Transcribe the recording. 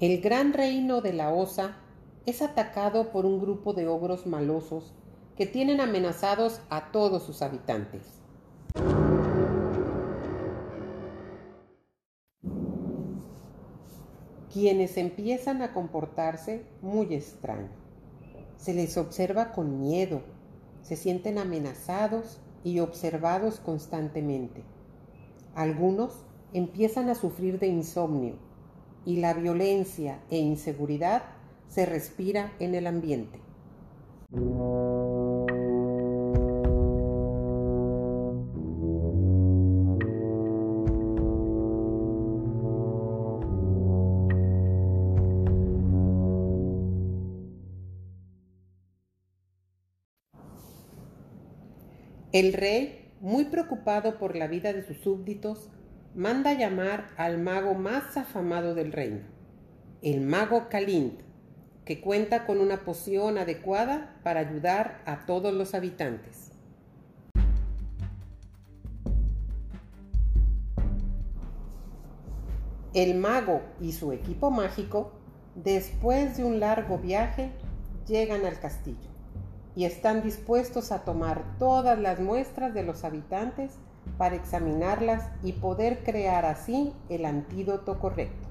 El gran reino de la Osa es atacado por un grupo de ogros malosos que tienen amenazados a todos sus habitantes. Quienes empiezan a comportarse muy extraño. Se les observa con miedo, se sienten amenazados y observados constantemente. Algunos empiezan a sufrir de insomnio y la violencia e inseguridad se respira en el ambiente. El rey, muy preocupado por la vida de sus súbditos, manda llamar al mago más afamado del reino, el mago Kalint, que cuenta con una poción adecuada para ayudar a todos los habitantes. El mago y su equipo mágico, después de un largo viaje, llegan al castillo y están dispuestos a tomar todas las muestras de los habitantes para examinarlas y poder crear así el antídoto correcto.